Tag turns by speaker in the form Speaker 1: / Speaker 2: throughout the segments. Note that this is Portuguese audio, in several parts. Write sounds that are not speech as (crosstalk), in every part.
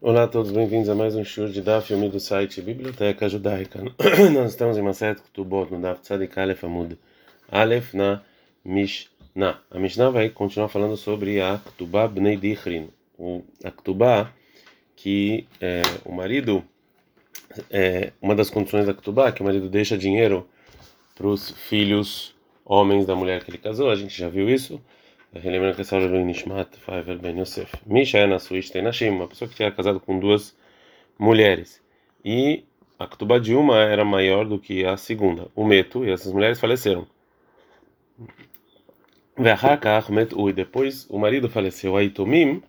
Speaker 1: Olá a todos, bem-vindos a mais um show de Daf Yomi do site Biblioteca Judaica. (clears throat) Nós estamos em Maset Ketubot, no Daf Tzadik Aleph Amud Aleph na Mishnah. A Mishnah vai continuar falando sobre a Ketubah Bnei Dichrin, a Ketubah que é, o marido, é, uma das condições da Ketubah, que o marido deixa dinheiro para os filhos homens da mulher que ele casou, a gente já viu isso. Relembrando que essa aula do Nishmat Faiver Ben Yosef. Misha é na Nashim, uma pessoa que tinha casado com duas mulheres. E a Ketubah de uma era maior do que a segunda, o Meto, e essas mulheres faleceram. E depois o marido faleceu. Aí Tomim,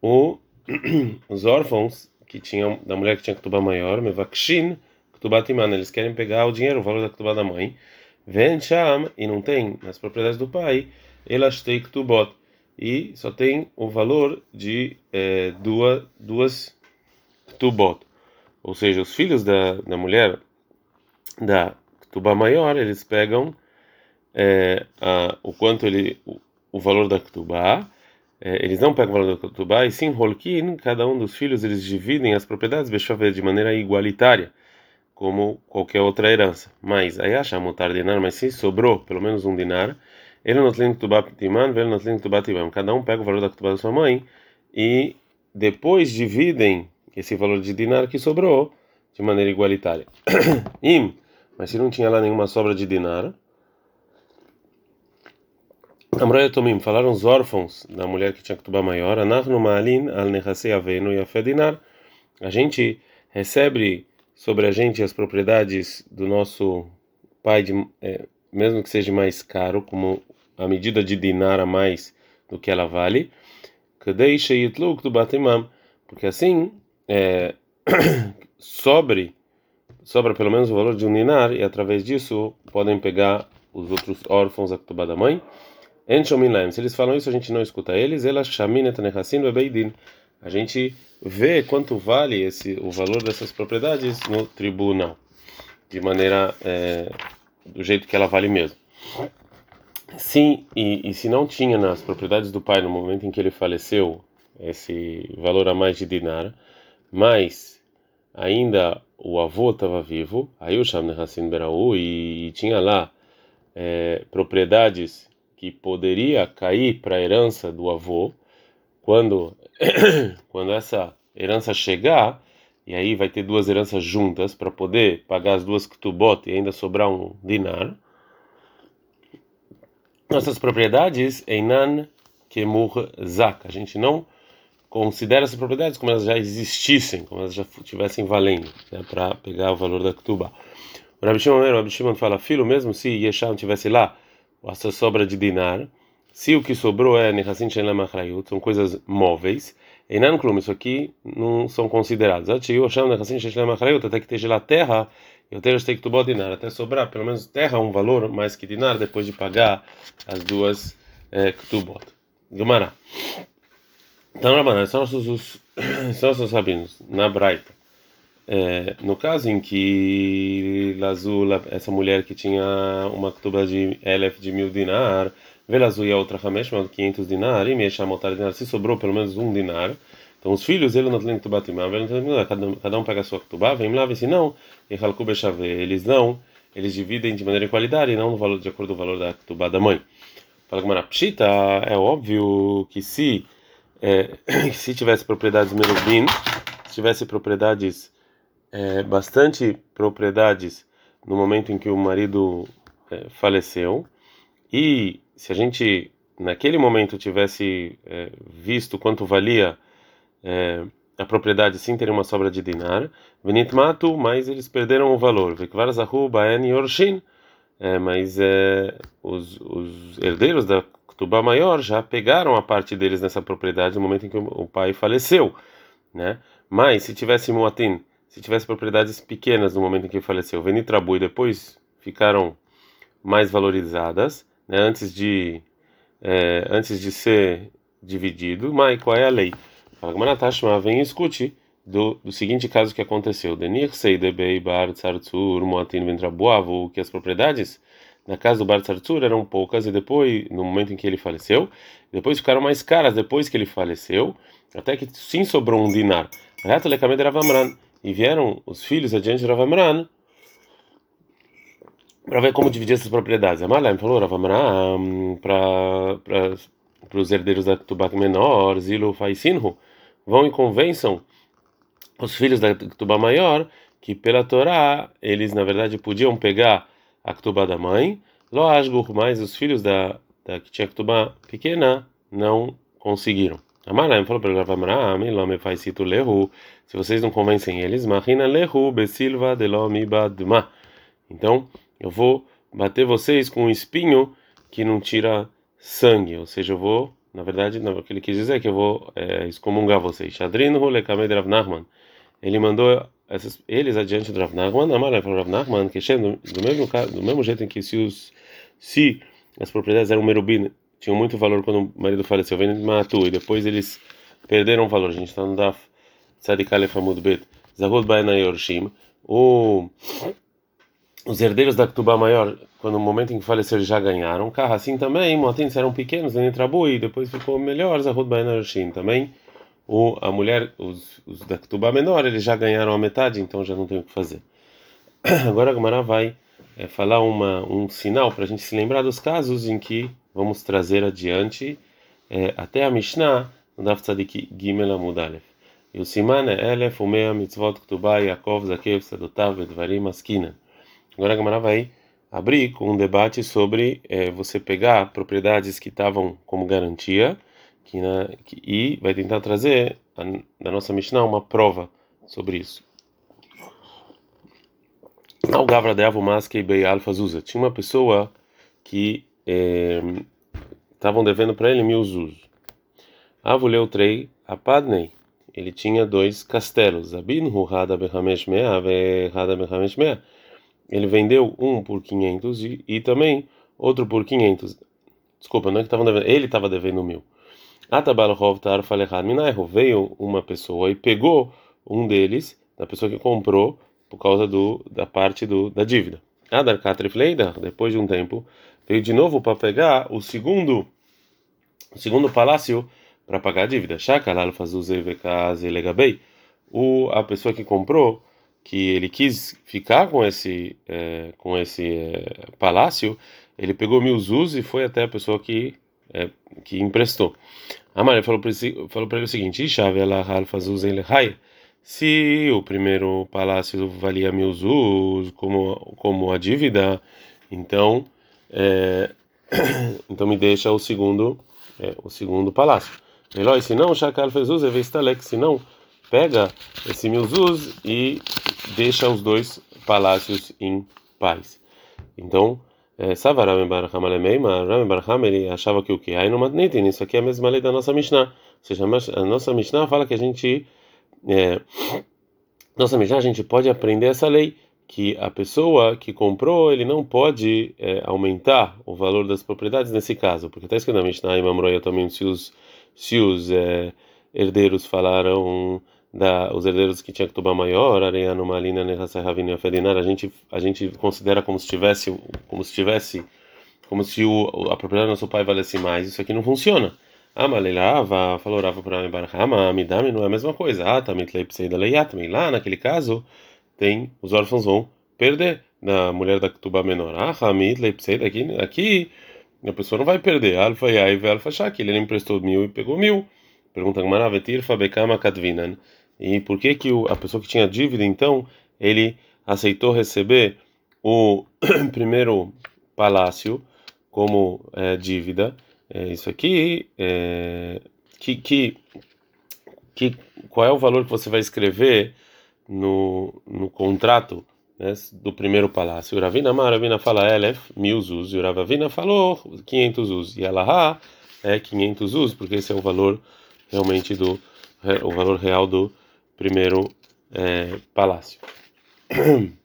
Speaker 1: (clears throat) os órfãos que tinham, da mulher que tinha Ketubah maior, Mevakshin, Ketubah Timan, eles querem pegar o dinheiro, o valor da Ketubah da mãe. Vem Sham, e não tem nas propriedades do pai elas ktubot e só tem o valor de é, duas duas ktubot, ou seja, os filhos da, da mulher da ktubá maior eles pegam é, a, o quanto ele o, o valor da ktubá é, eles não pegam o valor da ktubá e sim holkin cada um dos filhos eles dividem as propriedades de maneira igualitária como qualquer outra herança. Mas aí acha mutar dinar mas se sobrou pelo menos um dinar ele não tem Timan, ele não tem Tibam. Cada um pega o valor da Ktubá da sua mãe e depois dividem esse valor de dinar que sobrou de maneira igualitária. (coughs) Im, mas se não tinha lá nenhuma sobra de dinar, Amroya Tomim, falaram os órfãos da mulher que tinha Ktubá maior, Anachnu Ma'alin al Nechasei Aveinu Yafé Dinar. A gente recebe sobre a gente as propriedades do nosso pai, de, é, mesmo que seja mais caro, como a medida de dinar a mais do que ela vale, porque assim é, (coughs) sobre sobra pelo menos o valor de um dinar e através disso podem pegar os outros órfãos da Ketubá da mãe. Se eles falam isso, a gente não escuta eles. A gente vê quanto vale esse o valor dessas propriedades no tribunal, de maneira é, do jeito que ela vale mesmo. Sim, e, e se não tinha nas propriedades do pai no momento em que ele faleceu esse valor a mais de dinar, mas ainda o avô estava vivo, aí o Shamne Hassin Beraú, e, tinha lá é, propriedades que poderia cair para a herança do avô, quando, (coughs) quando essa herança chegar, e aí vai ter duas heranças juntas para poder pagar as duas ketubot e ainda sobrar um dinar nossas propriedades einan kemur zak. A gente não considera essas propriedades como elas já existissem, como elas já estivessem valendo, né, para pegar o valor da Ktuba. O Rabi Shimon, o Rabi Shimon fala, filho, mesmo se Yesham tivesse lá essa sobra de dinar, se o que sobrou é Nechassin Shelam Achrayut, são coisas móveis, Einan Klum, isso aqui não são considerados. Até que esteja lá terra eu tenho que tu dinar até sobrar pelo menos terra um valor mais que dinar depois de pagar as duas é, ktubot. Gumará. Então, Rabaná, são nossos, (coughs) são nossos rabinos, na Braita. É, no caso em que Lazula, essa mulher que tinha uma ktuba de elef de mil dinar, Velazul e a outra Hamesh, 500 dinar, e Mesha Motar dinar, se sobrou pelo menos um dinar, então os filhos, ele não tem Ktubá Timá, cada um pega a sua Ktubá, vem lá, vem se não, eles não, eles dividem de maneira igualitária e não no valor, de acordo com o valor da Ktubá da mãe. Fala que Pshita, é óbvio que se, é, (coughs) se tivesse propriedades Merubim, se tivesse propriedades, é, bastante propriedades no momento em que o marido é, faleceu, e se a gente naquele momento tivesse é, visto quanto valia é, a propriedade sim teria uma sobra de dinar, Venit Matu, mas eles perderam o valor. Vekvar Zahu Baen Yorshin, é, mas é, os, os herdeiros da Ktubá maior já pegaram a parte deles nessa propriedade no momento em que o, o pai faleceu, né? Mas se tivesse Muatin, se tivesse propriedades pequenas no momento em que faleceu, Venitrabu e depois ficaram mais valorizadas, né? Antes de é, antes de ser dividido, mas qual é a lei? Fala Gamanatashma, vem e escute do, do seguinte caso que aconteceu. Denir Seidebei Bar Tzartzur Moatin Ventrabuavo, que as propriedades na casa do Bar Tzartzur eram poucas e depois, no momento em que ele faleceu, depois ficaram mais caras depois que ele faleceu, até que sim sobrou um dinar. E vieram os filhos adiante de Ravamran para ver como dividir essas propriedades. Amalaim falou, Ravamran, para os herdeiros da Tubat menor, Zilo Faisinhu, vão e convençam os filhos da Ketubá maior que pela Torá eles na verdade podiam pegar a Ketubá da mãe, Loasgur, mas os filhos da, da que tinha pequena não conseguiram. Amaraim falou para Ravamram, Lome faz cito lehu, se vocês não convencem eles, Mahina lehu besilva de lomibadma. Então eu vou bater vocês com um espinho que não tira sangue, ou seja, eu vou, na verdade, não, o que ele quis dizer é que eu vou é, excomungar vocês. Shadrinu lekamed Rav Nachman ele mandou essas, eles adiante do Rav Nachman, Amar para Rav Nachman, que do, do mesmo do mesmo jeito em que se os se as propriedades eram merubim, tinham muito valor quando o marido faleceu, vem de Matu, e depois eles perderam valor. A gente está no Daf Tzadikale Famud Bet, Zahod Baena Yorshim, o os herdeiros da Ktubá maior, quando no momento em que faleceram já ganharam, carro assim também, Motins eram pequenos, nem Trabu, e depois ficou melhor, Zahod Baena Yorshim também o, a mulher, os, os da Ketubá menor, eles já ganharam a metade, então já não tem o que fazer. (clears throat) Agora a Gamara vai é, falar uma, um sinal para a gente se lembrar dos casos em que vamos trazer adiante é, até a Mishnah, no Daf Tzadik Gimel Amud Aleph. E o Siman é Elef, Umea, Mitzvot, Ketubá, Yaakov, Zakev, Sadotav, Vedvarim, Askina. Agora a Gamara vai abrir com um debate sobre é, você pegar propriedades que estavam como garantia que na, que, e vai tentar trazer a, da nossa Mishnah uma prova sobre isso. Ao Gavra de Avumaske Bei Alfa Zuza. Tinha uma pessoa que estavam eh, devendo para ele mil zuz. Avuleu Trei Apadnei. Ele tinha dois castelos. Abinhu Hada Behamesh Mea Hada Behamesh Mea. Ele vendeu um por 500 e, e também outro por 500. Desculpa, não é que estavam devendo. Ele estava devendo mil. Veio uma pessoa e pegou um deles, da pessoa que comprou, por causa do, da parte do, da dívida. Depois de um tempo, veio de novo para pegar o segundo, o segundo palácio para pagar a dívida. O, a pessoa que comprou, que ele quis ficar com esse, é, com esse é, palácio, ele pegou mil zuz e foi até a pessoa que é, que emprestou. Amar falou para ele o seguinte: se o primeiro palácio valia mil zuz como como a dívida, então é, (coughs) então me deixa o segundo é, o segundo palácio. Melhor, se não, Shakal fez uso, se não, pega esse mil zuz e deixa os dois palácios em paz. Então é, Sava Rami Barham Alemeima, Rami Barham ele achava que o que? Aí no Matnitin, isso aqui é a mesma lei da nossa Mishnah. Ou seja, a nossa Mishnah fala que a gente. É, nossa Mishnah a gente pode aprender essa lei que a pessoa que comprou ele não pode é, aumentar o valor das propriedades nesse caso, porque está escrito na Mishnah e também se os se os é, herdeiros falaram da os herdeiros que tinha que tomar maior, Areiano Malina Nehassahavina Fedinar, a gente a gente considera como se tivesse como se tivesse como se o, a propriedade do nosso pai valesse mais. Isso aqui não funciona. Ah, Malelava, falou Rava para Barhama, Amidami não é a mesma coisa. Ah, Tamit Leipseida Leiatmi. Lá naquele caso, tem os órfãos vão perder na mulher da tuba menor. Ah, Hamid Leipseida aqui, aqui a pessoa não vai perder. Alfa Yai Alfa Shaki, ele emprestou mil e pegou mil. Pergunta Gmaravetir Fabekama Kadvinan. E por que que a pessoa que tinha dívida, então, ele aceitou receber o (clears throat) primeiro palácio como é, dívida? É, isso aqui, é, que, que, que, qual é o valor que você vai escrever no, no contrato né, do primeiro palácio? O Ravina Mar, Ravina fala Elef, mil zuz, o Ravina falou 500 zuz, e Alaha é 500 zuz, porque esse é o valor realmente do, o valor real do primeiro é, palácio. (clears throat)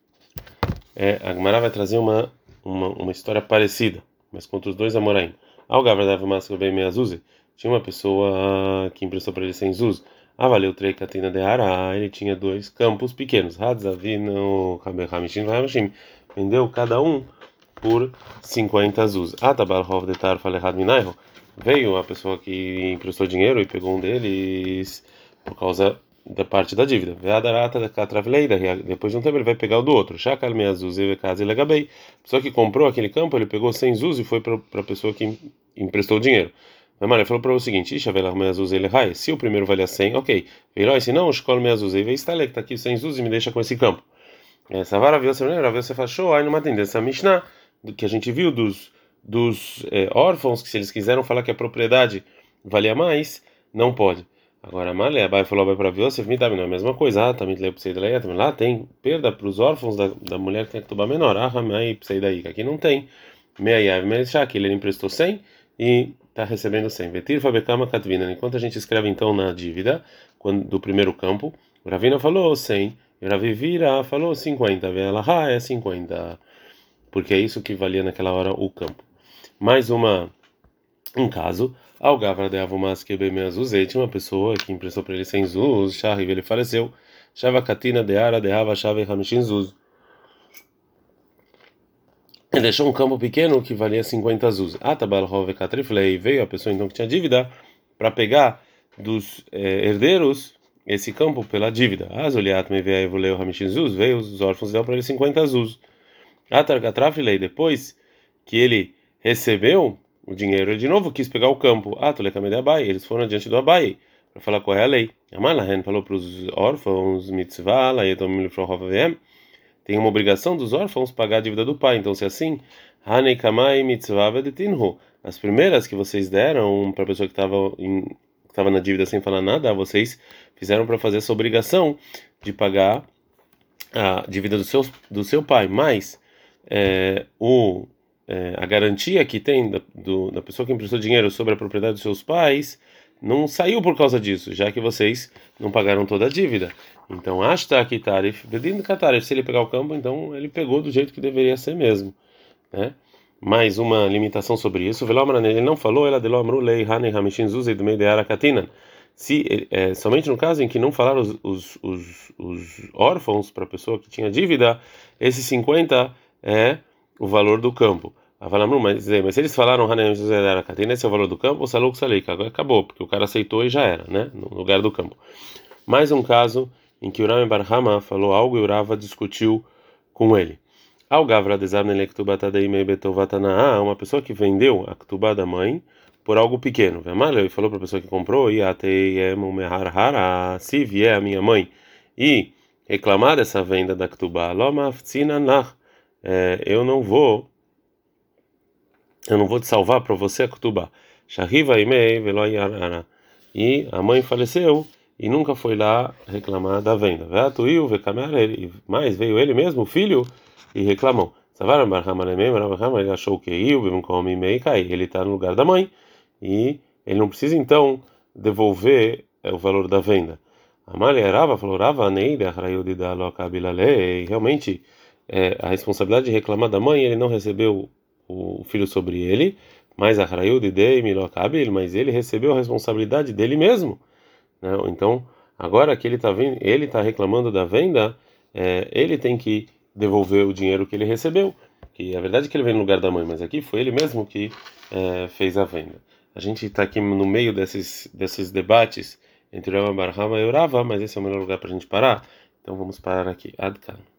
Speaker 1: É, a Gemara vai trazer uma, uma, uma, história parecida, mas contra os dois Amoraim. Ao Gavra dava Masco bem Meazuzi, tinha uma pessoa que emprestou para ele sem Zuz. Ah, valeu três catina de Ara, ele tinha dois campos pequenos. Hadzavino, Kabehamishim, Hamishim. Vendeu cada um por 50 Zuz. Ah, Tabarhov de Tar Falehad Minaiho. Veio a pessoa que emprestou dinheiro e pegou um deles por causa da parte da dívida. Depois de um tempo ele vai pegar o do outro. Pessoa que comprou aquele campo, ele pegou 100 zuz e foi para a pessoa que emprestou o dinheiro. Mas ele falou para o seguinte: se o primeiro valia 100, ok. Se não, escolhe me azuz. E está aqui 100 zuz e me deixa com esse campo. Essa vara viu você fachou, aí numa tendência Mishnah, que a gente viu dos, dos é, órfãos, que se eles quiseram falar que a propriedade valia mais, não pode. Agora, Malé, Abai falou vai para Yosef, me dá a mesma coisa. Ah, também leu pseida também lá tem perda para os órfãos da, da mulher que tem que tomar menor. Ah, Ramai pseida aí, aqui não tem. Meiav, Melchá, que ele emprestou 100 e está recebendo 100. Vetir Fabekama Katvina. Enquanto a gente escreve então na dívida quando, do primeiro campo, Ravina falou 100, e Ravivira falou 50. Ela é 50. Porque é isso que valia naquela hora o campo. Mais uma um caso ao Gavra de Avumas que tinha uma pessoa que emprestou para ele 100 zuz, Shahriv, ele faleceu. Shava Katina de Ara de Hava Shave Hamishin zuz. Ele deixou um campo pequeno que valia 50 zuz. Atabal Hove Katriflei, veio a pessoa então que tinha dívida para pegar dos eh, herdeiros esse campo pela dívida. Azoliat me veio Evuleu Hamishin zuz, veio os órfãos deram para ele 50 zuz. Atar Katraflei, depois que ele recebeu o dinheiro, ele de novo quis pegar o campo. Ah, Tulekamede Abai. Eles foram diante do Abai para falar qual é a lei. Amalahen falou para os órfãos, mitzvah, tem uma obrigação dos órfãos pagar a dívida do pai. Então, se é assim, Hanei Kamai mitzvah vedetinhu. As primeiras que vocês deram para a pessoa que estava estava na dívida sem falar nada, vocês fizeram para fazer essa obrigação de pagar a dívida do seu, do seu pai. Mas é, o é, a garantia que tem da, do, da pessoa que emprestou dinheiro sobre a propriedade dos seus pais não saiu por causa disso, já que vocês não pagaram toda a dívida. Então, hasta que tarif, pedindo katarif, se ele pegar o campo, então ele pegou do jeito que deveria ser mesmo, né? Mais uma limitação sobre isso. Ele não falou, ela delo amrulei hanei hamishin zuzei do meio de. Se é, somente no caso em que não falaram os, os, os, os órfãos para a pessoa que tinha dívida, esses 50 é o valor do campo. Mas, mas se eles falaram esse é o valor do campo, o saluk salik, acabou, porque o cara aceitou e já era, né? No lugar do campo. Mais um caso em que Uram Barhama falou algo e Urava discutiu com ele. Ao Gavra uma pessoa que vendeu a Ktubá da mãe por algo pequeno. Ele falou para a pessoa que comprou, se vier a minha mãe e reclamar dessa venda da Ktubá, Loma é, eu não vou eu não vou te salvar para você a Kutubá. Shahiva imei veloyarana. E a mãe faleceu e nunca foi lá reclamar da venda. Veatuiu ele mas veio ele mesmo, o filho, e reclamou. Savaram ele achou que ele está no lugar da mãe e ele não precisa então devolver é, o valor da venda. Amália Rava falou: Rava Neide, Arraiudi da Locabilalei. Realmente é, a responsabilidade de reclamar da mãe, ele não recebeu o filho sobre ele, mas a de Dei Milokabil, mas ele recebeu a responsabilidade dele mesmo. Né? Então, agora que ele está ele está reclamando da venda, é, ele tem que devolver o dinheiro que ele recebeu. Que a verdade é que ele vem no lugar da mãe, mas aqui foi ele mesmo que é, fez a venda. A gente está aqui no meio desses desses debates entre Rama Barhama e Urava, mas esse é o melhor lugar para a gente parar. Então vamos parar aqui. Adkan.